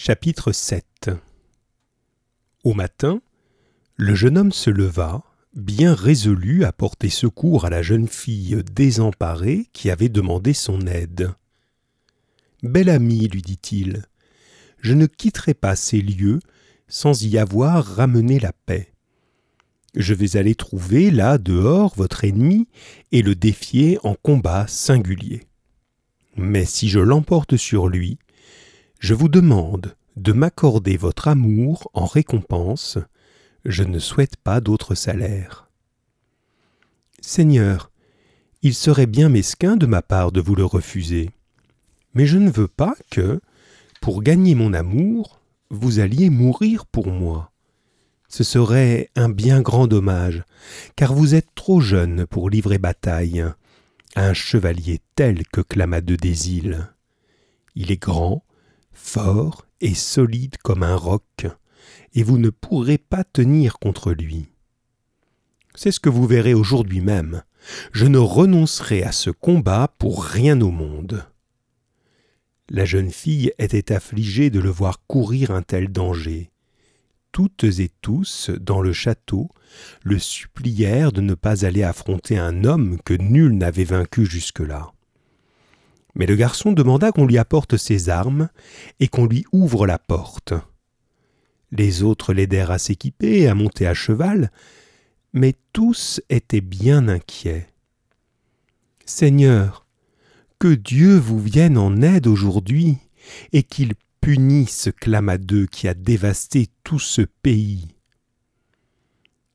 Chapitre 7 Au matin, le jeune homme se leva, bien résolu à porter secours à la jeune fille désemparée qui avait demandé son aide. Belle amie, lui dit-il, je ne quitterai pas ces lieux sans y avoir ramené la paix. Je vais aller trouver là dehors votre ennemi et le défier en combat singulier. Mais si je l'emporte sur lui, je vous demande de m'accorder votre amour en récompense, je ne souhaite pas d'autre salaire. Seigneur, il serait bien mesquin de ma part de vous le refuser, mais je ne veux pas que, pour gagner mon amour, vous alliez mourir pour moi. Ce serait un bien grand dommage, car vous êtes trop jeune pour livrer bataille à un chevalier tel que Clamadeux des îles. Il est grand, fort et solide comme un roc, et vous ne pourrez pas tenir contre lui. C'est ce que vous verrez aujourd'hui même. Je ne renoncerai à ce combat pour rien au monde. La jeune fille était affligée de le voir courir un tel danger. Toutes et tous, dans le château, le supplièrent de ne pas aller affronter un homme que nul n'avait vaincu jusque-là. Mais le garçon demanda qu'on lui apporte ses armes et qu'on lui ouvre la porte. Les autres l'aidèrent à s'équiper et à monter à cheval, mais tous étaient bien inquiets. Seigneur, que Dieu vous vienne en aide aujourd'hui, et qu'il punisse Clamadeux qui a dévasté tout ce pays.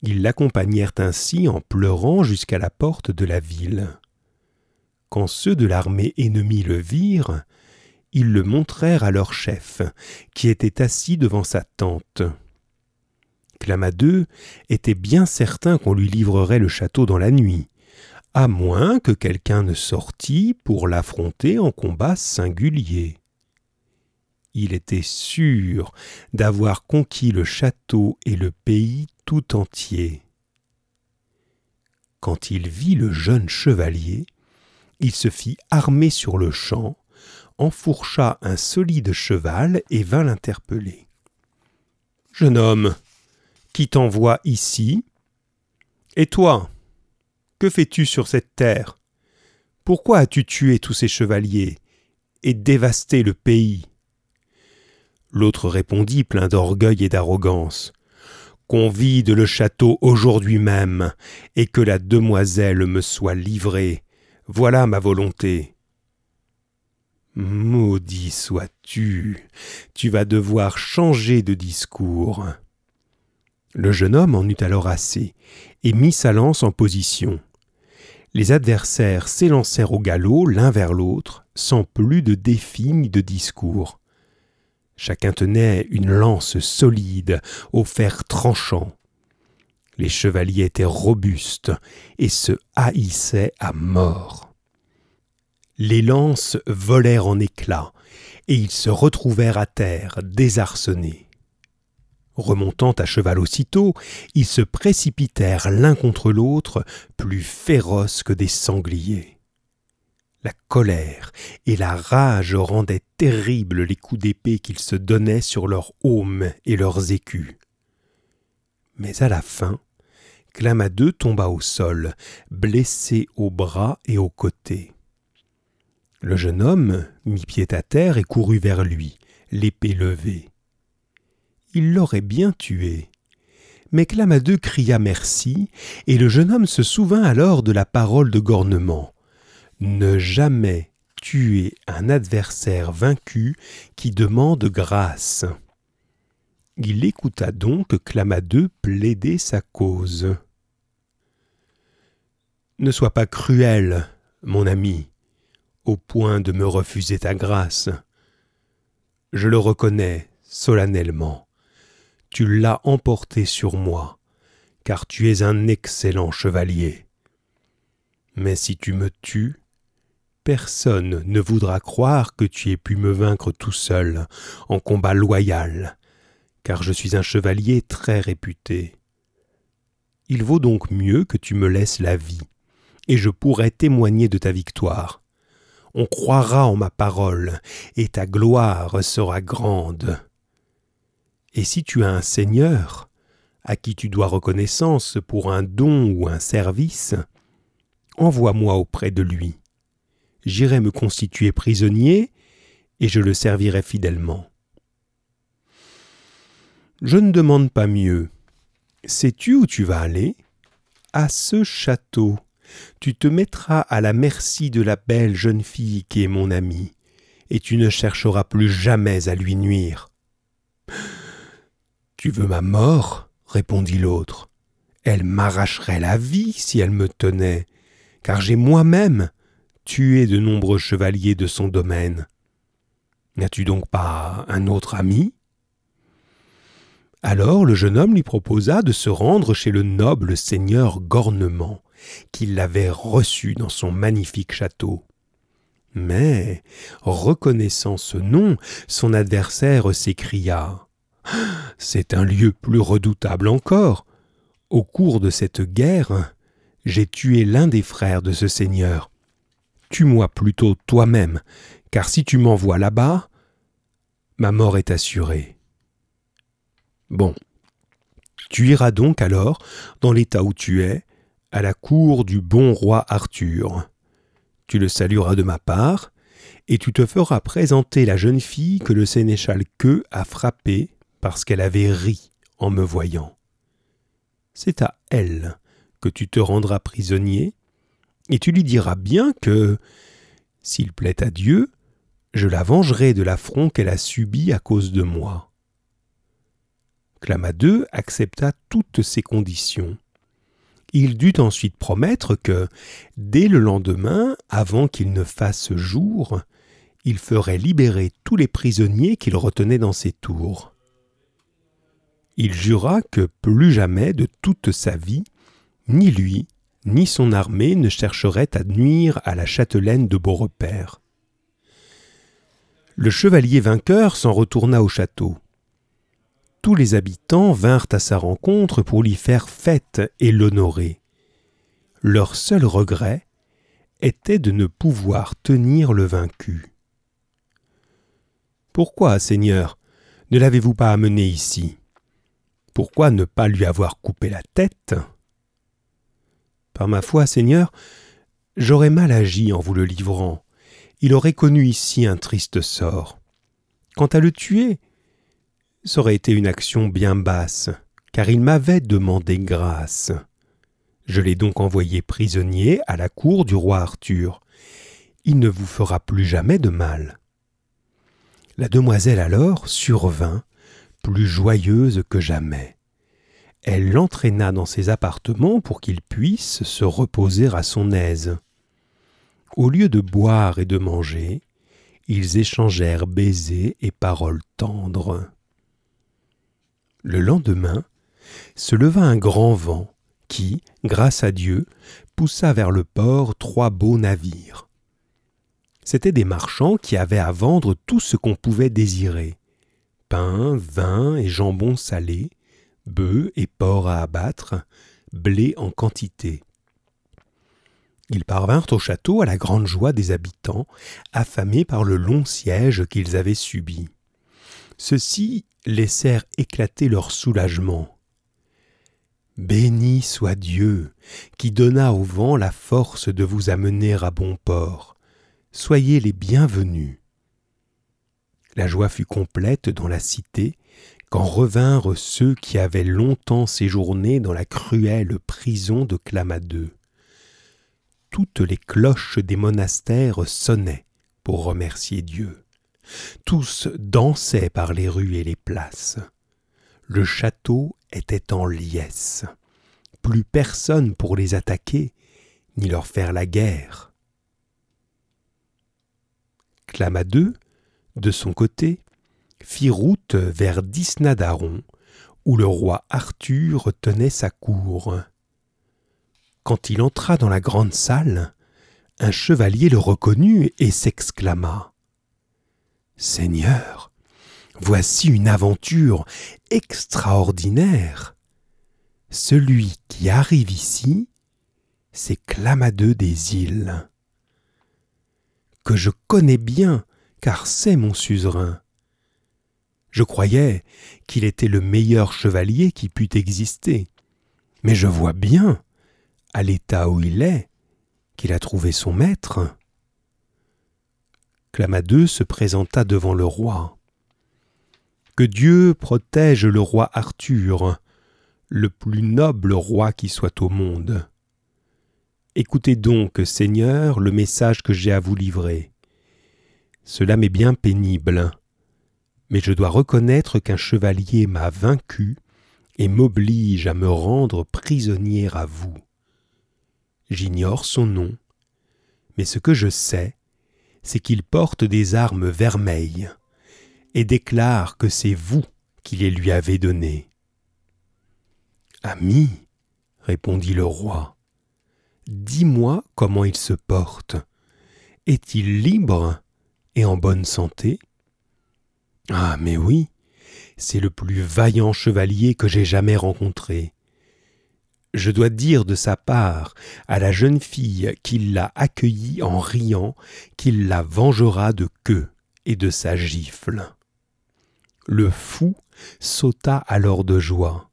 Ils l'accompagnèrent ainsi en pleurant jusqu'à la porte de la ville. Quand ceux de l'armée ennemie le virent, ils le montrèrent à leur chef, qui était assis devant sa tente. Clamadeux était bien certain qu'on lui livrerait le château dans la nuit, à moins que quelqu'un ne sortît pour l'affronter en combat singulier. Il était sûr d'avoir conquis le château et le pays tout entier. Quand il vit le jeune chevalier, il se fit armer sur le champ, enfourcha un solide cheval et vint l'interpeller. Jeune homme, qui t'envoie ici Et toi, que fais-tu sur cette terre? Pourquoi as-tu tué tous ces chevaliers et dévasté le pays? L'autre répondit plein d'orgueil et d'arrogance. Qu'on vide le château aujourd'hui même, et que la demoiselle me soit livrée, voilà ma volonté. Maudit sois-tu, tu vas devoir changer de discours. Le jeune homme en eut alors assez, et mit sa lance en position. Les adversaires s'élancèrent au galop l'un vers l'autre, sans plus de défi ni de discours. Chacun tenait une lance solide, au fer tranchant. Les chevaliers étaient robustes et se haïssaient à mort. Les lances volèrent en éclats, et ils se retrouvèrent à terre, désarçonnés. Remontant à cheval aussitôt, ils se précipitèrent l'un contre l'autre, plus féroces que des sangliers. La colère et la rage rendaient terribles les coups d'épée qu'ils se donnaient sur leurs aumes et leurs écus. Mais à la fin, Clamadeux tomba au sol, blessé au bras et au côté. Le jeune homme mit pied à terre et courut vers lui, l'épée levée. Il l'aurait bien tué. Mais Clamadeux cria merci, et le jeune homme se souvint alors de la parole de Gornement. Ne jamais tuer un adversaire vaincu qui demande grâce. Il écouta donc Clamadeux plaider sa cause. Ne sois pas cruel, mon ami, au point de me refuser ta grâce. Je le reconnais solennellement. Tu l'as emporté sur moi, car tu es un excellent chevalier. Mais si tu me tues, personne ne voudra croire que tu aies pu me vaincre tout seul, en combat loyal, car je suis un chevalier très réputé. Il vaut donc mieux que tu me laisses la vie, et je pourrai témoigner de ta victoire. On croira en ma parole, et ta gloire sera grande. Et si tu as un seigneur à qui tu dois reconnaissance pour un don ou un service, envoie-moi auprès de lui. J'irai me constituer prisonnier et je le servirai fidèlement. Je ne demande pas mieux. Sais-tu où tu vas aller? À ce château. Tu te mettras à la merci de la belle jeune fille qui est mon amie, et tu ne chercheras plus jamais à lui nuire. Tu veux ma mort? répondit l'autre. Elle m'arracherait la vie si elle me tenait, car j'ai moi-même tué de nombreux chevaliers de son domaine. N'as-tu donc pas un autre ami? Alors le jeune homme lui proposa de se rendre chez le noble seigneur Gornement, qui l'avait reçu dans son magnifique château. Mais, reconnaissant ce nom, son adversaire s'écria c'est un lieu plus redoutable encore. Au cours de cette guerre, j'ai tué l'un des frères de ce seigneur. Tue-moi plutôt toi-même, car si tu m'envoies là-bas, ma mort est assurée. Bon, tu iras donc alors, dans l'état où tu es, à la cour du bon roi Arthur. Tu le salueras de ma part, et tu te feras présenter la jeune fille que le sénéchal Queux a frappée parce qu'elle avait ri en me voyant. C'est à elle que tu te rendras prisonnier, et tu lui diras bien que, s'il plaît à Dieu, je la vengerai de l'affront qu'elle a subi à cause de moi. Clamadeux accepta toutes ces conditions. Il dut ensuite promettre que, dès le lendemain, avant qu'il ne fasse jour, il ferait libérer tous les prisonniers qu'il retenait dans ses tours il jura que plus jamais de toute sa vie, ni lui, ni son armée ne chercheraient à nuire à la châtelaine de Beaurepaire. Le chevalier vainqueur s'en retourna au château. Tous les habitants vinrent à sa rencontre pour lui faire fête et l'honorer. Leur seul regret était de ne pouvoir tenir le vaincu. Pourquoi, Seigneur, ne l'avez-vous pas amené ici? Pourquoi ne pas lui avoir coupé la tête? Par ma foi, Seigneur, j'aurais mal agi en vous le livrant. Il aurait connu ici un triste sort. Quant à le tuer, ça aurait été une action bien basse, car il m'avait demandé grâce. Je l'ai donc envoyé prisonnier à la cour du roi Arthur. Il ne vous fera plus jamais de mal. La demoiselle alors survint plus joyeuse que jamais. Elle l'entraîna dans ses appartements pour qu'il puisse se reposer à son aise. Au lieu de boire et de manger, ils échangèrent baisers et paroles tendres. Le lendemain, se leva un grand vent qui, grâce à Dieu, poussa vers le port trois beaux navires. C'étaient des marchands qui avaient à vendre tout ce qu'on pouvait désirer pain, vin et jambon salé, bœufs et porcs à abattre, blé en quantité. Ils parvinrent au château à la grande joie des habitants, affamés par le long siège qu'ils avaient subi. Ceux-ci laissèrent éclater leur soulagement. Béni soit Dieu, qui donna au vent la force de vous amener à bon port. Soyez les bienvenus. La joie fut complète dans la cité quand revinrent ceux qui avaient longtemps séjourné dans la cruelle prison de Clamadeux. Toutes les cloches des monastères sonnaient pour remercier Dieu. Tous dansaient par les rues et les places. Le château était en liesse. Plus personne pour les attaquer, ni leur faire la guerre. Clamadeux de son côté, fit route vers Disnadaron, où le roi Arthur tenait sa cour. Quand il entra dans la grande salle, un chevalier le reconnut et s'exclama. Seigneur, voici une aventure extraordinaire. Celui qui arrive ici, c'est Clamadeux des îles, que je connais bien car c'est mon suzerain. Je croyais qu'il était le meilleur chevalier qui pût exister. Mais je vois bien, à l'état où il est, qu'il a trouvé son maître. Clamadeux se présenta devant le roi. Que Dieu protège le roi Arthur, le plus noble roi qui soit au monde. Écoutez donc, Seigneur, le message que j'ai à vous livrer. Cela m'est bien pénible, mais je dois reconnaître qu'un chevalier m'a vaincu et m'oblige à me rendre prisonnier à vous. J'ignore son nom, mais ce que je sais, c'est qu'il porte des armes vermeilles et déclare que c'est vous qui les lui avez données. Ami, répondit le roi, dis-moi comment il se porte. Est-il libre et en bonne santé? Ah, mais oui, c'est le plus vaillant chevalier que j'ai jamais rencontré. Je dois dire de sa part à la jeune fille qui l'a accueilli en riant qu'il la vengera de queue et de sa gifle. Le fou sauta alors de joie.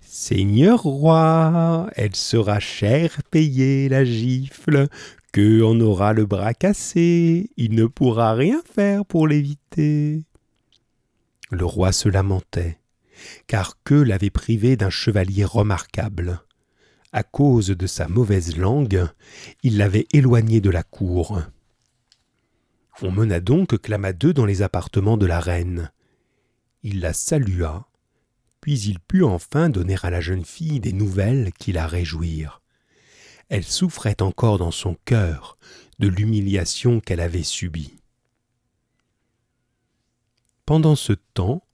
Seigneur roi, elle sera cher payée la gifle, que en aura le bras cassé, il ne pourra rien faire pour l'éviter. Le roi se lamentait car que l'avait privé d'un chevalier remarquable. À cause de sa mauvaise langue, il l'avait éloigné de la cour. On mena donc Clamadeux dans les appartements de la reine. Il la salua, puis il put enfin donner à la jeune fille des nouvelles qui la réjouirent. Elle souffrait encore dans son cœur de l'humiliation qu'elle avait subie. Pendant ce temps,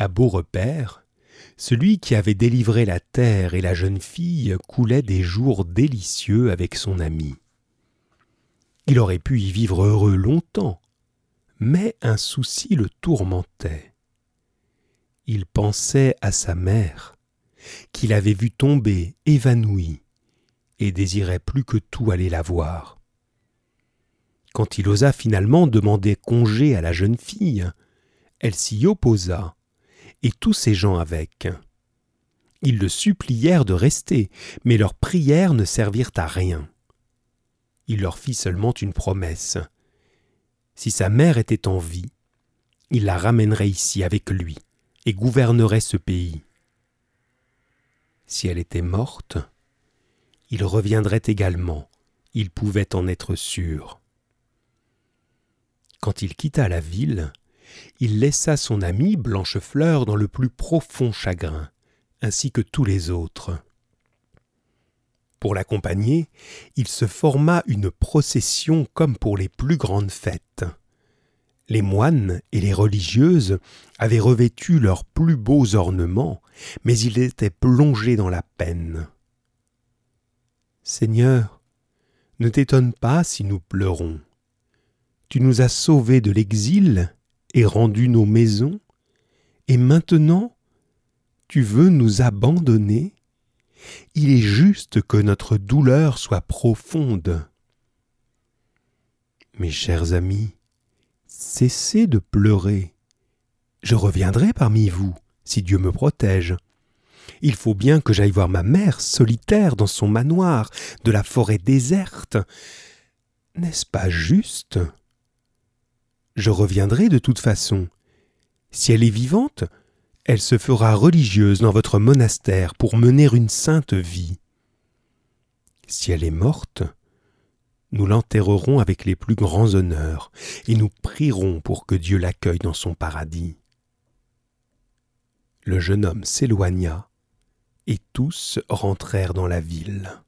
à Beaurepaire, celui qui avait délivré la terre et la jeune fille coulait des jours délicieux avec son ami. Il aurait pu y vivre heureux longtemps, mais un souci le tourmentait. Il pensait à sa mère, qu'il avait vue tomber évanouie, et désirait plus que tout aller la voir. Quand il osa finalement demander congé à la jeune fille, elle s'y opposa et tous ces gens avec. Ils le supplièrent de rester, mais leurs prières ne servirent à rien. Il leur fit seulement une promesse. Si sa mère était en vie, il la ramènerait ici avec lui et gouvernerait ce pays. Si elle était morte, il reviendrait également, il pouvait en être sûr. Quand il quitta la ville, il laissa son amie Blanchefleur dans le plus profond chagrin, ainsi que tous les autres. Pour l'accompagner, il se forma une procession comme pour les plus grandes fêtes. Les moines et les religieuses avaient revêtu leurs plus beaux ornements, mais ils étaient plongés dans la peine. Seigneur, ne t'étonne pas si nous pleurons. Tu nous as sauvés de l'exil et rendu nos maisons, et maintenant tu veux nous abandonner Il est juste que notre douleur soit profonde. Mes chers amis, cessez de pleurer. Je reviendrai parmi vous, si Dieu me protège. Il faut bien que j'aille voir ma mère solitaire dans son manoir de la forêt déserte. N'est-ce pas juste je reviendrai de toute façon. Si elle est vivante, elle se fera religieuse dans votre monastère pour mener une sainte vie. Si elle est morte, nous l'enterrerons avec les plus grands honneurs, et nous prierons pour que Dieu l'accueille dans son paradis. Le jeune homme s'éloigna, et tous rentrèrent dans la ville.